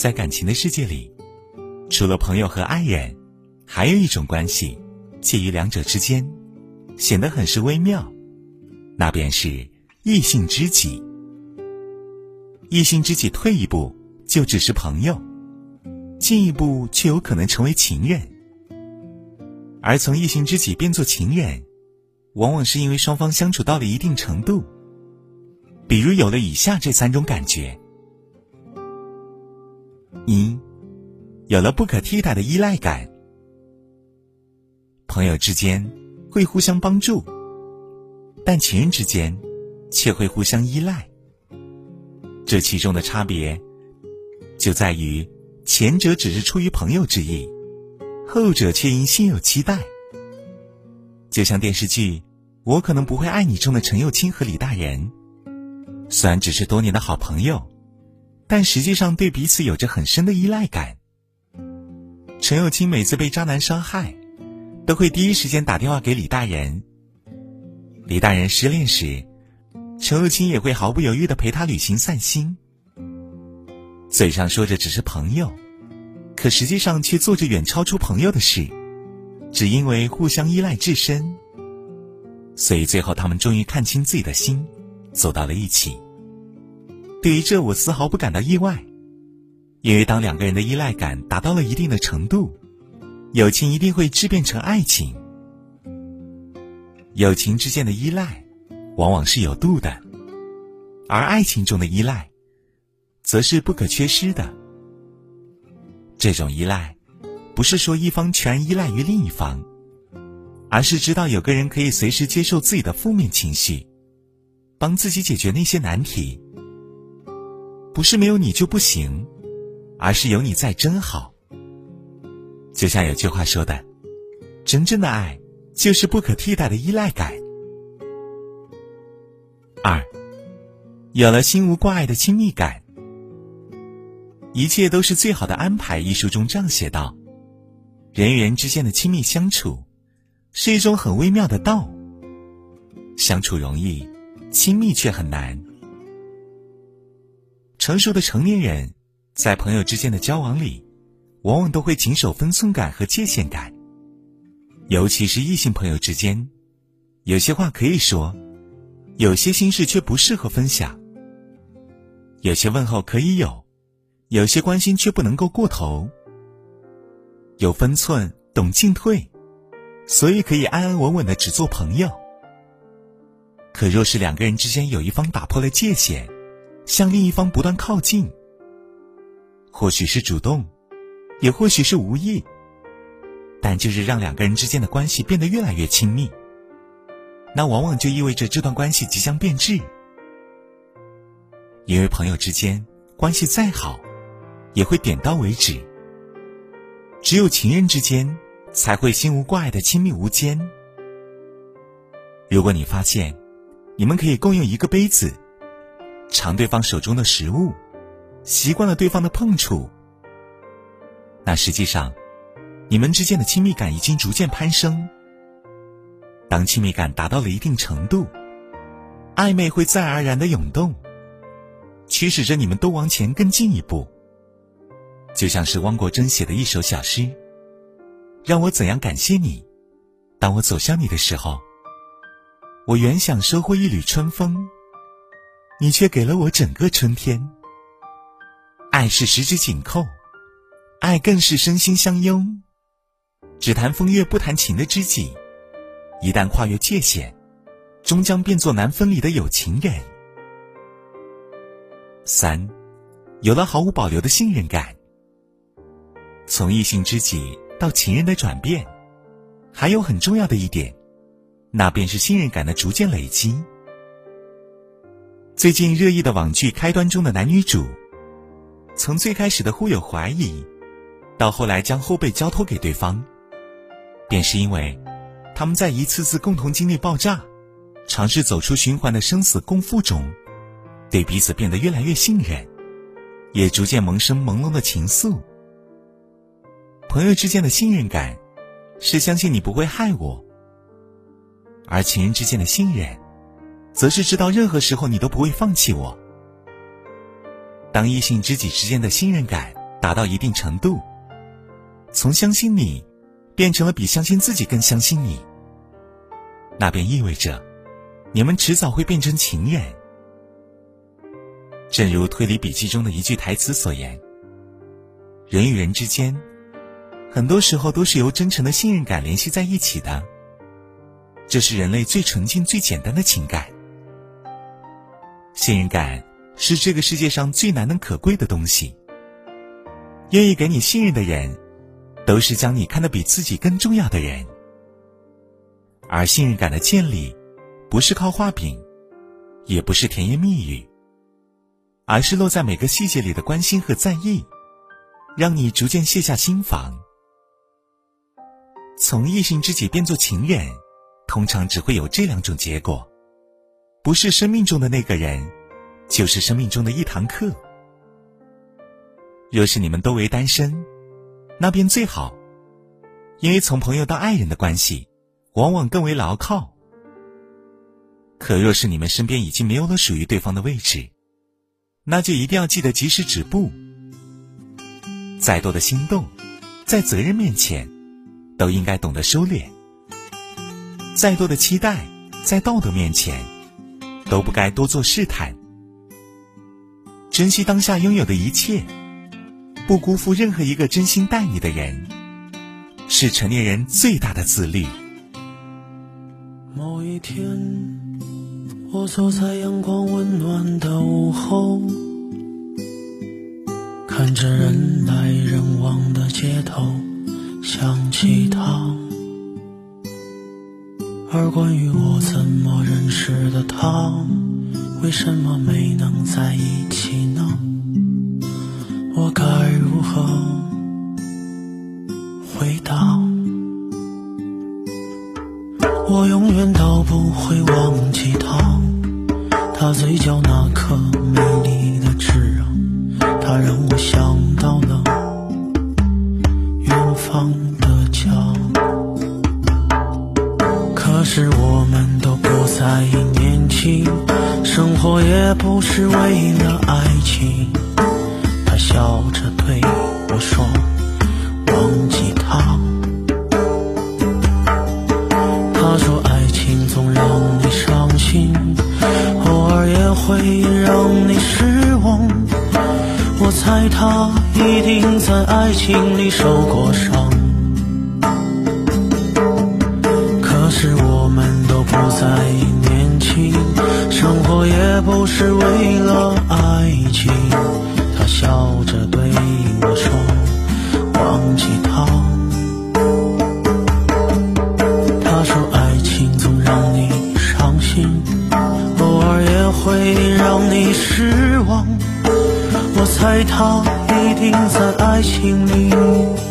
在感情的世界里，除了朋友和爱人，还有一种关系，介于两者之间，显得很是微妙，那便是异性知己。异性知己退一步就只是朋友，进一步却有可能成为情人。而从异性知己变作情人，往往是因为双方相处到了一定程度，比如有了以下这三种感觉：一，有了不可替代的依赖感，朋友之间会互相帮助，但情人之间却会互相依赖。这其中的差别，就在于前者只是出于朋友之意，后者却因心有期待。就像电视剧《我可能不会爱你》中的陈幼卿和李大人，虽然只是多年的好朋友，但实际上对彼此有着很深的依赖感。陈幼卿每次被渣男伤害，都会第一时间打电话给李大人。李大人失恋时，陈幼卿也会毫不犹豫的陪他旅行散心。嘴上说着只是朋友，可实际上却做着远超出朋友的事。只因为互相依赖至深，所以最后他们终于看清自己的心，走到了一起。对于这，我丝毫不感到意外，因为当两个人的依赖感达到了一定的程度，友情一定会质变成爱情。友情之间的依赖，往往是有度的，而爱情中的依赖，则是不可缺失的。这种依赖。不是说一方全依赖于另一方，而是知道有个人可以随时接受自己的负面情绪，帮自己解决那些难题。不是没有你就不行，而是有你在真好。就像有句话说的：“真正的爱就是不可替代的依赖感。”二，有了心无挂碍的亲密感，一切都是最好的安排。一书中这样写道。人与人之间的亲密相处，是一种很微妙的道。相处容易，亲密却很难。成熟的成年人，在朋友之间的交往里，往往都会谨守分寸感和界限感。尤其是异性朋友之间，有些话可以说，有些心事却不适合分享。有些问候可以有，有些关心却不能够过头。有分寸，懂进退，所以可以安安稳稳的只做朋友。可若是两个人之间有一方打破了界限，向另一方不断靠近，或许是主动，也或许是无意，但就是让两个人之间的关系变得越来越亲密，那往往就意味着这段关系即将变质。因为朋友之间关系再好，也会点到为止。只有情人之间才会心无挂碍的亲密无间。如果你发现，你们可以共用一个杯子，尝对方手中的食物，习惯了对方的碰触，那实际上，你们之间的亲密感已经逐渐攀升。当亲密感达到了一定程度，暧昧会自然而然的涌动，驱使着你们都往前更进一步。就像是汪国真写的一首小诗，让我怎样感谢你？当我走向你的时候，我原想收获一缕春风，你却给了我整个春天。爱是十指紧扣，爱更是身心相拥。只谈风月不谈情的知己，一旦跨越界限，终将变作难分离的有情人。三，有了毫无保留的信任感。从异性知己到情人的转变，还有很重要的一点，那便是信任感的逐渐累积。最近热议的网剧《开端》中的男女主，从最开始的互有怀疑，到后来将后背交托给对方，便是因为他们在一次次共同经历爆炸、尝试走出循环的生死共赴中，对彼此变得越来越信任，也逐渐萌生朦胧的情愫。朋友之间的信任感，是相信你不会害我；而情人之间的信任，则是知道任何时候你都不会放弃我。当异性知己之间的信任感达到一定程度，从相信你变成了比相信自己更相信你，那便意味着你们迟早会变成情人。正如推理笔记中的一句台词所言：“人与人之间，很多时候都是由真诚的信任感联系在一起的。这是人类最纯净、最简单的情感。信任感是这个世界上最难能可贵的东西。愿意给你信任的人，都是将你看得比自己更重要的人。而信任感的建立，不是靠画饼，也不是甜言蜜语。”而是落在每个细节里的关心和在意，让你逐渐卸下心防。从异性知己变做情人，通常只会有这两种结果：不是生命中的那个人，就是生命中的一堂课。若是你们都为单身，那便最好，因为从朋友到爱人的关系，往往更为牢靠。可若是你们身边已经没有了属于对方的位置，那就一定要记得及时止步。再多的心动，在责任面前，都应该懂得收敛；再多的期待，在道德面前，都不该多做试探。珍惜当下拥有的一切，不辜负任何一个真心待你的人，是成年人最大的自律。某一天。我走在阳光温暖的午后，看着人来人往而关于我怎么认识的他，为什么没能在一起呢？我该如何回答？我永远都不会忘记他，他嘴角那颗美丽的痣啊，他让我想到了远方活也不是为了爱情。他笑着对我说：“忘记他。”他说：“爱情总让你伤心，偶尔也会让你失望。”我猜他一定在爱情里受过伤。猜他一定在爱情里。